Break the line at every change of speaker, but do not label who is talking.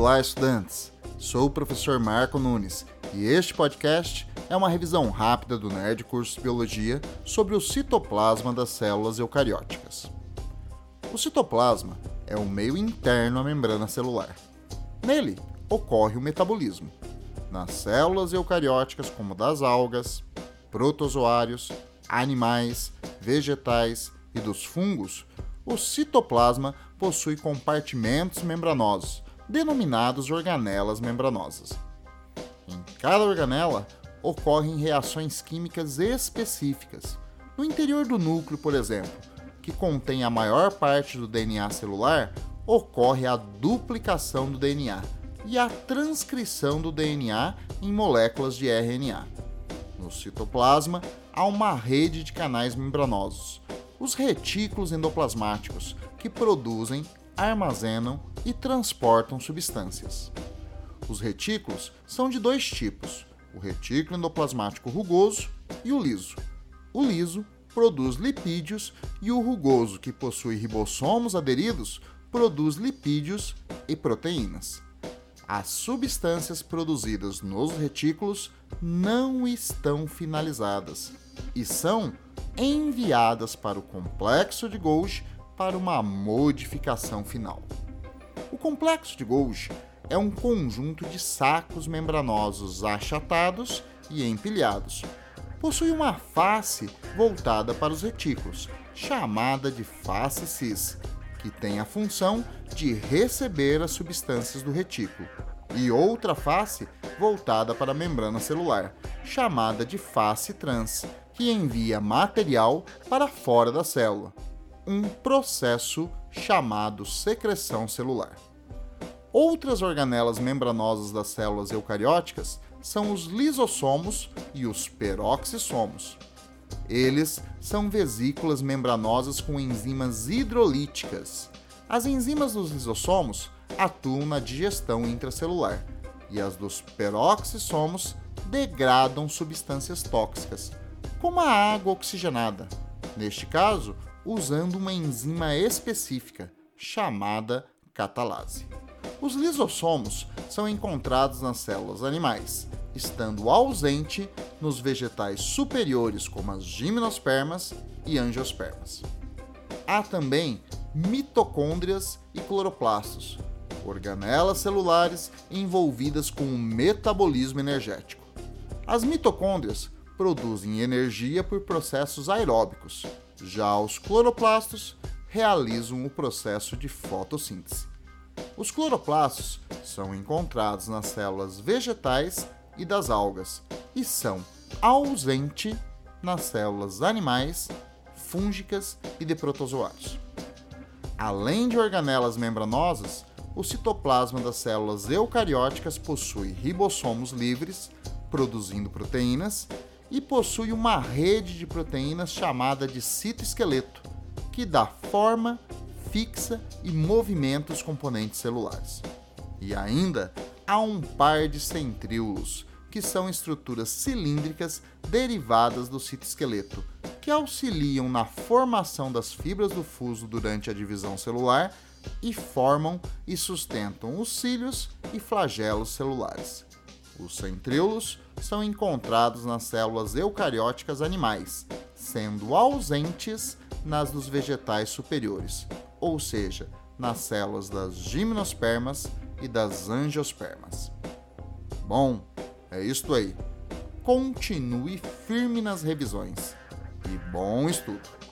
Olá, estudantes! Sou o professor Marco Nunes e este podcast é uma revisão rápida do Nerd Curso Biologia sobre o citoplasma das células eucarióticas. O citoplasma é o meio interno à membrana celular. Nele ocorre o metabolismo. Nas células eucarióticas, como das algas, protozoários, animais, vegetais e dos fungos, o citoplasma possui compartimentos membranosos, denominados organelas membranosas. Em cada organela ocorrem reações químicas específicas. No interior do núcleo, por exemplo, que contém a maior parte do DNA celular, ocorre a duplicação do DNA e a transcrição do DNA em moléculas de RNA. No citoplasma, há uma rede de canais membranosos, os retículos endoplasmáticos, que produzem, armazenam e transportam substâncias. Os retículos são de dois tipos: o retículo endoplasmático rugoso e o liso. O liso produz lipídios e o rugoso, que possui ribossomos aderidos, produz lipídios e proteínas. As substâncias produzidas nos retículos não estão finalizadas e são enviadas para o complexo de Golgi para uma modificação final. O complexo de Golgi é um conjunto de sacos membranosos achatados e empilhados. Possui uma face voltada para os retículos, chamada de face cis, que tem a função de receber as substâncias do retículo, e outra face voltada para a membrana celular, chamada de face trans, que envia material para fora da célula, um processo chamado secreção celular. Outras organelas membranosas das células eucarióticas são os lisossomos e os peroxissomos. Eles são vesículas membranosas com enzimas hidrolíticas. As enzimas dos lisossomos atuam na digestão intracelular e as dos peroxissomos degradam substâncias tóxicas, como a água oxigenada, neste caso, usando uma enzima específica chamada catalase. Os lisossomos são encontrados nas células animais, estando ausente nos vegetais superiores como as gimnospermas e angiospermas. Há também mitocôndrias e cloroplastos, organelas celulares envolvidas com o metabolismo energético. As mitocôndrias produzem energia por processos aeróbicos, já os cloroplastos realizam o processo de fotossíntese. Os cloroplastos são encontrados nas células vegetais e das algas e são ausentes nas células animais, fúngicas e de protozoários. Além de organelas membranosas, o citoplasma das células eucarióticas possui ribossomos livres, produzindo proteínas, e possui uma rede de proteínas chamada de citoesqueleto, que dá forma, fixa e movimenta os componentes celulares. E ainda há um par de centríolos, que são estruturas cilíndricas derivadas do citoesqueleto, que auxiliam na formação das fibras do fuso durante a divisão celular e formam e sustentam os cílios e flagelos celulares. Os centríolos são encontrados nas células eucarióticas animais, sendo ausentes nas dos vegetais superiores, ou seja, nas células das gimnospermas e das angiospermas. Bom, é isto aí. Continue firme nas revisões e bom estudo!